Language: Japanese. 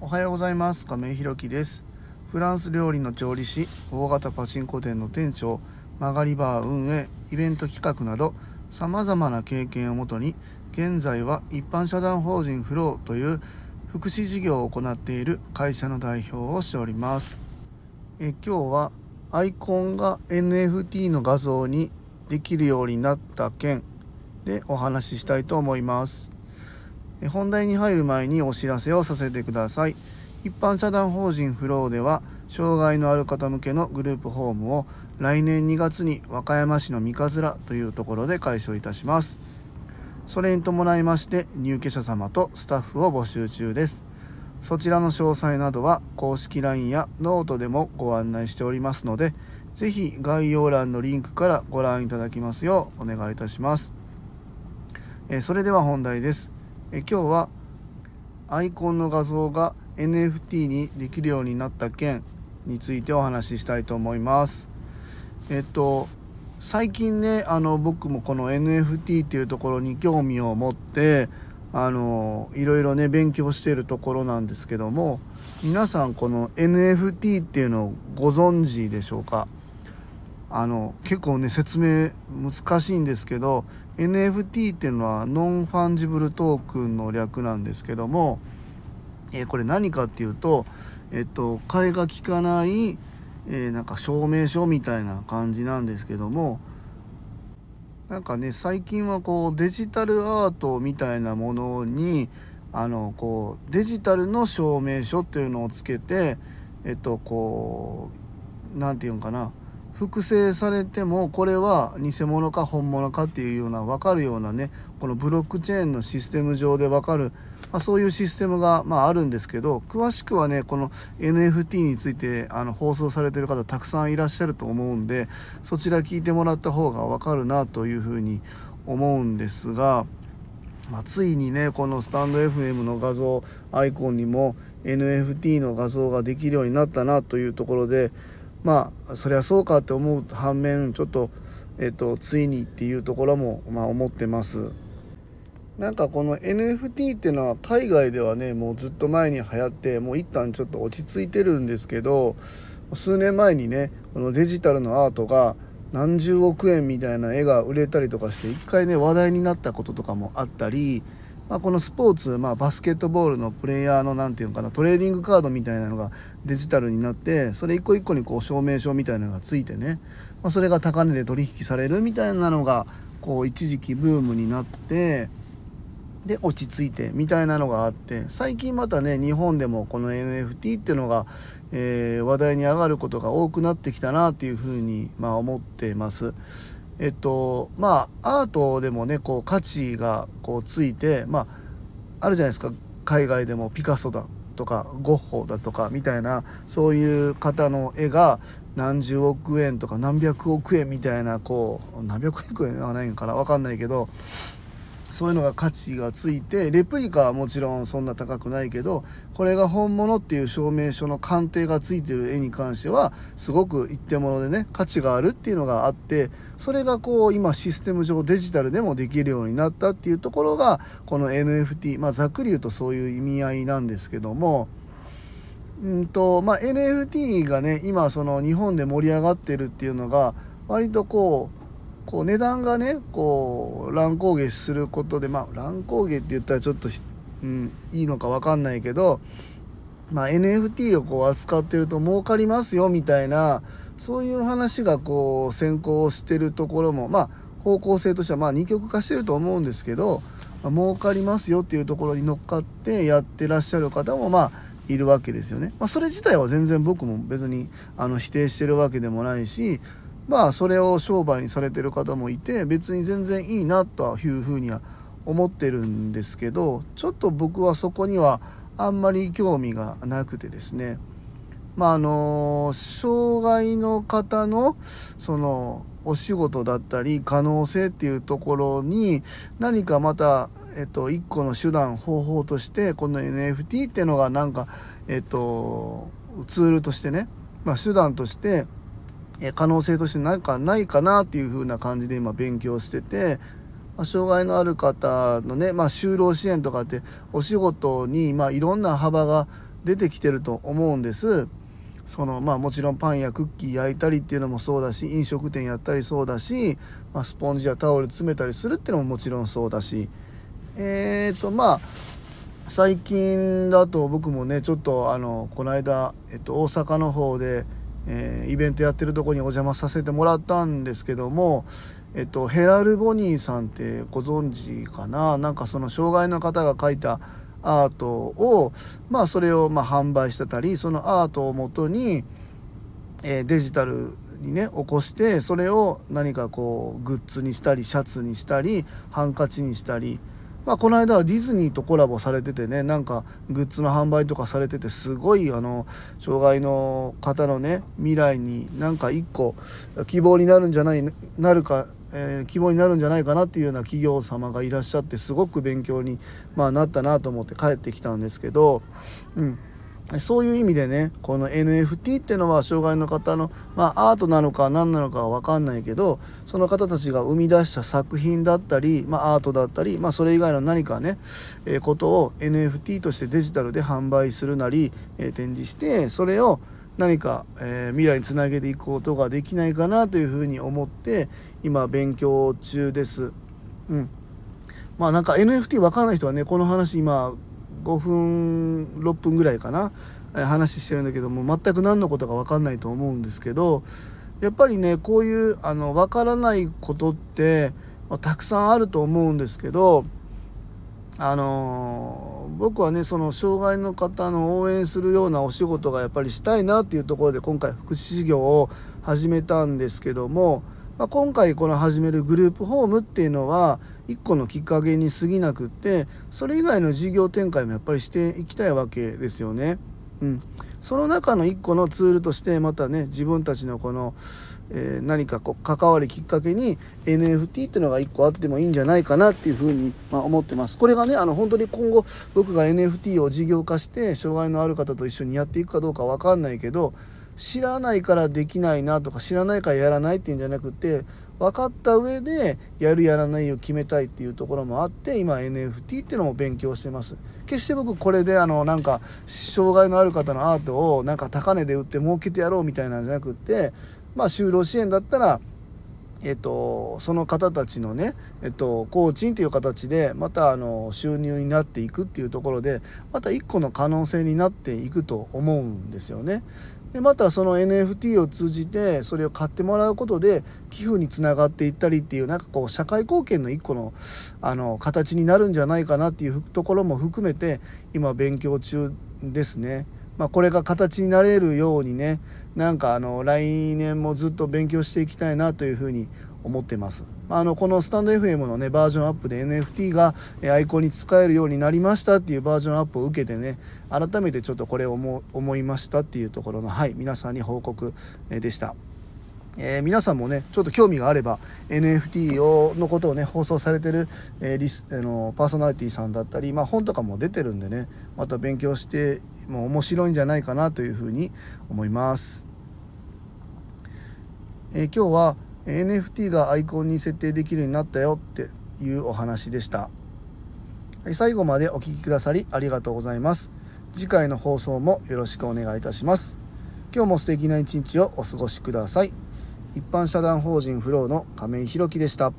おはようございます。亀井ひろきです。フランス料理の調理師大型パチンコ店の店長曲がりバー運営イベント企画などさまざまな経験をもとに現在は一般社団法人フローという福祉事業を行っている会社の代表をしております。え今日はアイコンが NFT の画像にできるようになった件でお話ししたいと思います。本題に入る前にお知らせをさせてください。一般社団法人フローでは障害のある方向けのグループホームを来年2月に和歌山市の三葛というところで開所いたします。それに伴いまして入居者様とスタッフを募集中です。そちらの詳細などは公式 LINE やノートでもご案内しておりますので是非概要欄のリンクからご覧いただきますようお願いいたします。えそれでは本題です。え今日はアイコンの画像が NFT にできるようになった件についてお話ししたいと思います。えっと最近ねあの僕もこの NFT っていうところに興味を持ってあのいろいろね勉強しているところなんですけども皆さんこの NFT っていうのをご存知でしょうか？あの結構ね説明難しいんですけど NFT っていうのは non-fungible token の略なんですけども、えー、これ何かっていうと、えっと、替えが利かない、えー、なんか証明書みたいな感じなんですけどもなんかね最近はこうデジタルアートみたいなものにあのこうデジタルの証明書っていうのをつけてえっとこう何て言うんかな複製されてもこれは偽物か本物かっていうような分かるようなねこのブロックチェーンのシステム上で分かる、まあ、そういうシステムが、まあ、あるんですけど詳しくはねこの NFT についてあの放送されてる方たくさんいらっしゃると思うんでそちら聞いてもらった方が分かるなというふうに思うんですが、まあ、ついにねこのスタンド FM の画像アイコンにも NFT の画像ができるようになったなというところでまあそりゃそうかって思う反面ちょっと,、えーと、ついにっていうところも、まあ、思ってます。なんかこの NFT っていうのは海外ではねもうずっと前に流行ってもう一旦ちょっと落ち着いてるんですけど数年前にねこのデジタルのアートが何十億円みたいな絵が売れたりとかして一回ね話題になったこととかもあったりまあ、このスポーツ、まあ、バスケットボールのプレイヤーの何て言うのかなトレーディングカードみたいなのがデジタルになってそれ一個一個にこう証明書みたいなのがついてね、まあ、それが高値で取引されるみたいなのがこう一時期ブームになってで落ち着いてみたいなのがあって最近またね日本でもこの NFT っていうのが、えー、話題に上がることが多くなってきたなっていうふうに、まあ、思ってます。えっとまあアートでもねこう価値がこうついてまああるじゃないですか。海外でもピカソだとかゴッホだとかみたいなそういう方の絵が何十億円とか何百億円みたいなこう何百億円はないんかな分かんないけどそういうのが価値がついてレプリカはもちろんそんな高くないけどこれが本物っていう証明書の鑑定がついてる絵に関してはすごく一定物でね価値があるっていうのがあってそれがこう今システム上デジタルでもできるようになったっていうところがこの NFT まあざっくり言うとそういう意味合いなんですけどもうんとまあ、NFT がね今その日本で盛り上がってるっていうのが割とこうこう値段がねこう乱高下することでまあ乱高下って言ったらちょっと、うん、いいのか分かんないけど、まあ、NFT をこう扱ってると儲かりますよみたいなそういう話がこう先行してるところもまあ方向性としてはまあ二極化してると思うんですけど、まあ、儲かりますよっていうところに乗っかってやってらっしゃる方もまあいるわけですよね。まあ、それ自体は全然僕も別にあの否定してるわけでもないしまあそれを商売にされてる方もいて別に全然いいなというふうには思ってるんですけどちょっと僕はそこにはあんまり興味がなくてですね。まああの障害の方のそのお仕事だったり可能性っていうところに何かまた、えっと、一個の手段方法としてこの NFT っていうのがなんか、えっと、ツールとしてね、まあ、手段として可能性として何かないかなっていう風な感じで今勉強してて、まあ、障害のある方のね、まあ、就労支援とかってお仕事に、まあ、いろんな幅が出てきてると思うんです。そのまあもちろんパンやクッキー焼いたりっていうのもそうだし飲食店やったりそうだし、まあ、スポンジやタオル詰めたりするっていうのももちろんそうだし。えーとまあ最近だと僕もねちょっとあのこの間、えっと、大阪の方で、えー、イベントやってるとこにお邪魔させてもらったんですけども、えっと、ヘラル・ボニーさんってご存知かな？なんかその障害の方が描いたアートをまあそれをま販売してたりそのアートをもとに、えー、デジタルにね起こしてそれを何かこうグッズにしたりシャツにしたりハンカチにしたり。まあ、この間はディズニーとコラボされててねなんかグッズの販売とかされててすごいあの障害の方のね未来になんか一個希望になるんじゃないなるかえー、希望になるんじゃないかなっていうような企業様がいらっしゃってすごく勉強に、まあ、なったなと思って帰ってきたんですけど、うん、そういう意味でねこの NFT っていうのは障害の方の、まあ、アートなのか何なのかは分かんないけどその方たちが生み出した作品だったり、まあ、アートだったり、まあ、それ以外の何かね、えー、ことを NFT としてデジタルで販売するなり、えー、展示してそれを何か、えー、未来につなげていくことができないかなというふうに思って今勉強中です。うん。まあなんか NFT 分かんない人はねこの話今5分6分ぐらいかな話してるんだけども全く何のことか分かんないと思うんですけどやっぱりねこういうあの分からないことって、まあ、たくさんあると思うんですけどあの、僕はねその障害の方の応援するようなお仕事がやっぱりしたいなっていうところで今回福祉事業を始めたんですけども、まあ、今回この始めるグループホームっていうのは一個のきっかけに過ぎなくってそれ以外の事業展開もやっぱりしていきたいわけですよね。うん、その中の一個のツールとしてまたね自分たちのこのえー、何かこう関わるきっかけに NFT っていうのが1個あってもいいんじゃないかなっていうふうに、まあ、思ってます。これがねあの本当に今後僕が NFT を事業化して障害のある方と一緒にやっていくかどうか分かんないけど知らないからできないなとか知らないからやらないっていうんじゃなくて分かった上でやるやらないを決めたいっていうところもあって今 NFT っていうのも勉強してます。決して僕これであのなんか障害のある方のアートをなんか高値で売って儲けてやろうみたいなんじゃなくてまあ、就労支援だったら、えっと、その方たちのね、えっと、工賃という形でまたあの収入になっていくっていうところでまた一個の可能性になっていくと思うんですよね。でまたその NFT を通じてそれを買ってもらうことで寄付につながっていったりっていうなんかこう社会貢献の一個のあの形になるんじゃないかなっていうところも含めて今勉強中ですね。まあ、これが形になれるようにねなんかあの来年もずっと勉強していきたいなというふうに思ってます。あのこのスタンド FM のねバージョンアップで NFT がアイコンに使えるようになりましたっていうバージョンアップを受けてね改めてちょっとこれを思いましたっていうところのはい皆さんに報告でした。えー、皆さんもねちょっと興味があれば NFT をのことをね放送されてる、えー、リスあのパーソナリティさんだったり、まあ、本とかも出てるんでねまた勉強しても面白いんじゃないかなというふうに思います。えー、今日は NFT がアイコンに設定できるようになったよっていうお話でした。はい、最後までお聴きくださりありがとうございます。次回の放送もよろしくお願いいたします。今日も素敵な一日をお過ごしください。一般社団法人フローの亀井宏樹でした。